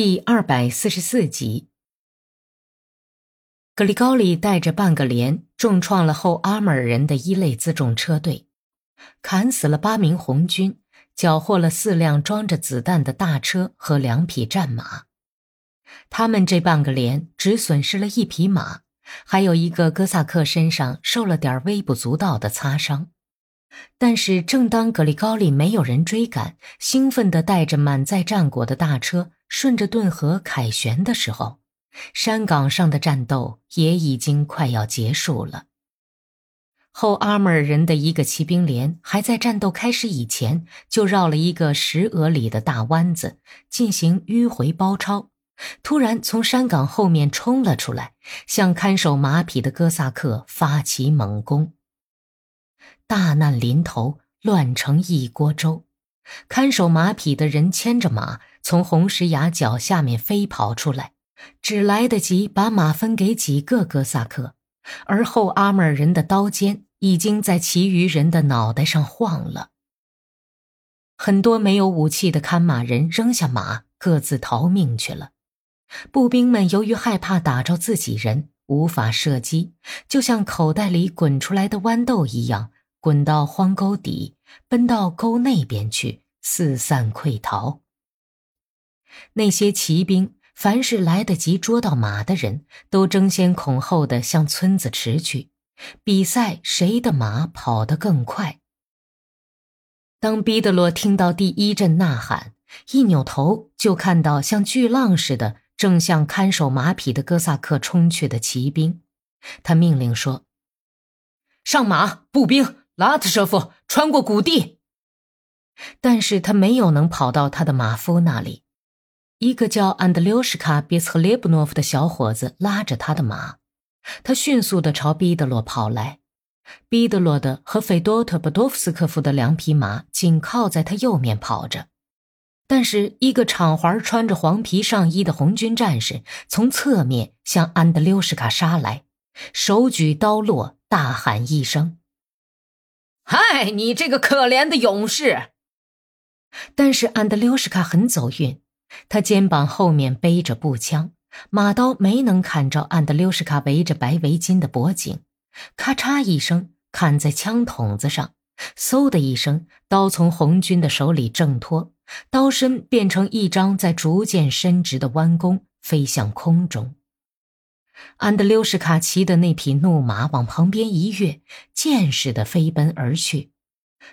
第二百四十四集，格里高利带着半个连重创了后阿穆尔人的一类辎重车队，砍死了八名红军，缴获了四辆装着子弹的大车和两匹战马。他们这半个连只损失了一匹马，还有一个哥萨克身上受了点微不足道的擦伤。但是，正当格里高利没有人追赶，兴奋地带着满载战果的大车顺着顿河凯旋的时候，山岗上的战斗也已经快要结束了。后阿穆尔人的一个骑兵连还在战斗开始以前就绕了一个石鹅里的大弯子进行迂回包抄，突然从山岗后面冲了出来，向看守马匹的哥萨克发起猛攻。大难临头，乱成一锅粥。看守马匹的人牵着马从红石崖脚下面飞跑出来，只来得及把马分给几个哥萨克，而后阿穆尔人的刀尖已经在其余人的脑袋上晃了。很多没有武器的看马人扔下马，各自逃命去了。步兵们由于害怕打着自己人，无法射击，就像口袋里滚出来的豌豆一样。滚到荒沟底，奔到沟那边去，四散溃逃。那些骑兵，凡是来得及捉到马的人，都争先恐后的向村子驰去，比赛谁的马跑得更快。当毕德罗听到第一阵呐喊，一扭头就看到像巨浪似的正向看守马匹的哥萨克冲去的骑兵，他命令说：“上马，步兵！”拉特舍夫穿过谷地，但是他没有能跑到他的马夫那里。一个叫安德留什卡·别茨列布诺夫的小伙子拉着他的马，他迅速地朝毕德罗跑来。毕德罗的和费多特·布多夫斯科夫的两匹马紧靠在他右面跑着，但是一个敞怀穿着黄皮上衣的红军战士从侧面向安德留什卡杀来，手举刀落，大喊一声。嗨，你这个可怜的勇士！但是安德留什卡很走运，他肩膀后面背着步枪，马刀没能砍着安德留什卡围着白围巾的脖颈，咔嚓一声砍在枪筒子上，嗖的一声，刀从红军的手里挣脱，刀身变成一张在逐渐伸直的弯弓，飞向空中。安德溜什卡骑的那匹怒马往旁边一跃，箭似的飞奔而去。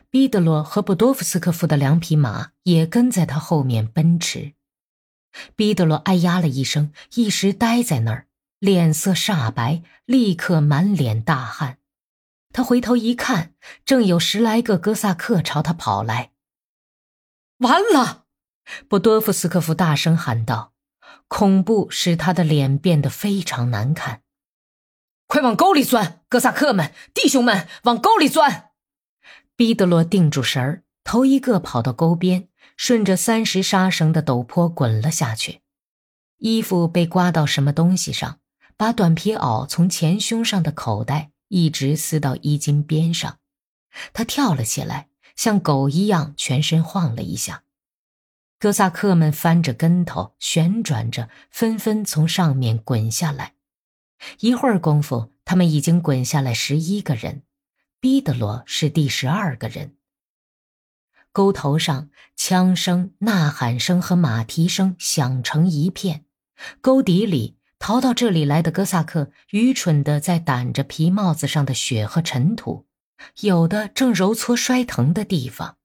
毕德罗和布多夫斯科夫的两匹马也跟在他后面奔驰。毕德罗哎呀了一声，一时呆在那儿，脸色煞白，立刻满脸大汗。他回头一看，正有十来个哥萨克朝他跑来。完了！波多夫斯科夫大声喊道。恐怖使他的脸变得非常难看。快往沟里钻，哥萨克们，弟兄们，往沟里钻！毕德罗定住神儿，头一个跑到沟边，顺着三十沙绳的陡坡滚了下去。衣服被刮到什么东西上，把短皮袄从前胸上的口袋一直撕到衣襟边上。他跳了起来，像狗一样全身晃了一下。哥萨克们翻着跟头，旋转着，纷纷从上面滚下来。一会儿功夫，他们已经滚下来十一个人，毕德罗是第十二个人。沟头上，枪声、呐喊声和马蹄声响成一片。沟底里，逃到这里来的哥萨克愚蠢地在掸着皮帽子上的雪和尘土，有的正揉搓摔疼的地方。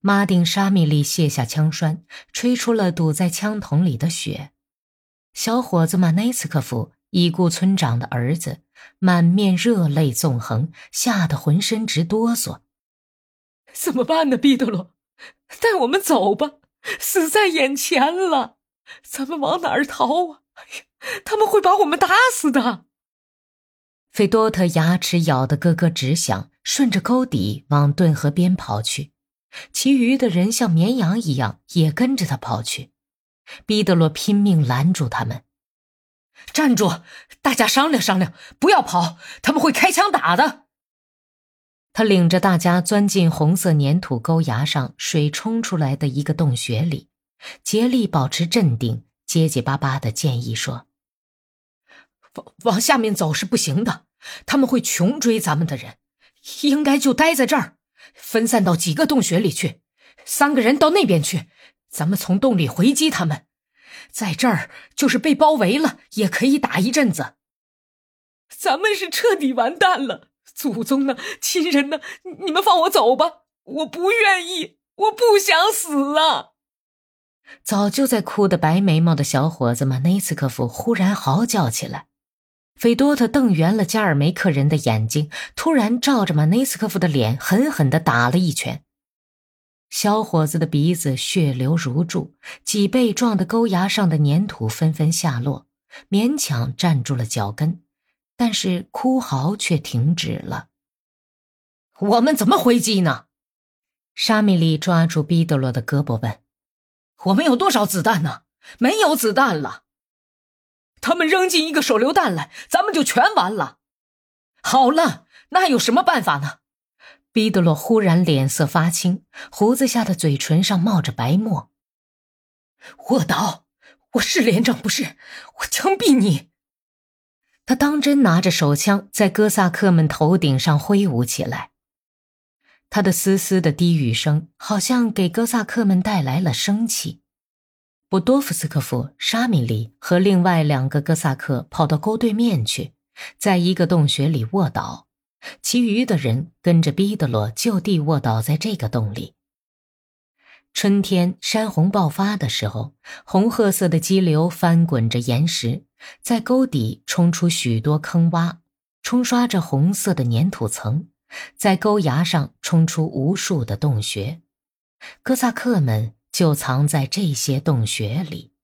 马丁沙米利卸下枪栓，吹出了堵在枪筒里的雪。小伙子马内斯科夫，已故村长的儿子，满面热泪纵横，吓得浑身直哆嗦。怎么办呢，毕德罗？带我们走吧，死在眼前了，咱们往哪儿逃啊？哎呀，他们会把我们打死的。费多特牙齿咬得咯咯直响，顺着沟底往顿河边跑去。其余的人像绵羊一样也跟着他跑去，彼得罗拼命拦住他们：“站住！大家商量商量，不要跑，他们会开枪打的。”他领着大家钻进红色粘土沟崖上水冲出来的一个洞穴里，竭力保持镇定，结结巴巴的建议说：“往往下面走是不行的，他们会穷追咱们的人，应该就待在这儿，分散到几个洞穴里去，三个人到那边去，咱们从洞里回击他们。在这儿就是被包围了，也可以打一阵子。咱们是彻底完蛋了。”祖宗呢？亲人呢？你们放我走吧！我不愿意，我不想死啊！早就在哭的白眉毛的小伙子马内斯科夫忽然嚎叫起来。费多特瞪圆了加尔梅克人的眼睛，突然照着马内斯科夫的脸狠狠地打了一拳。小伙子的鼻子血流如注，脊背撞的沟牙上的粘土纷纷下落，勉强站住了脚跟。但是哭嚎却停止了。我们怎么回击呢？沙米利抓住毕德罗的胳膊问：“我们有多少子弹呢？没有子弹了。他们扔进一个手榴弹来，咱们就全完了。好了，那有什么办法呢？”毕德罗忽然脸色发青，胡子下的嘴唇上冒着白沫。卧倒！我是连长，不是我枪毙你！他当真拿着手枪在哥萨克们头顶上挥舞起来，他的嘶嘶的低语声好像给哥萨克们带来了生气。布多夫斯科夫、沙米里和另外两个哥萨克跑到沟对面去，在一个洞穴里卧倒，其余的人跟着毕德罗就地卧倒在这个洞里。春天山洪爆发的时候，红褐色的激流翻滚着岩石。在沟底冲出许多坑洼，冲刷着红色的粘土层，在沟崖上冲出无数的洞穴，哥萨克们就藏在这些洞穴里。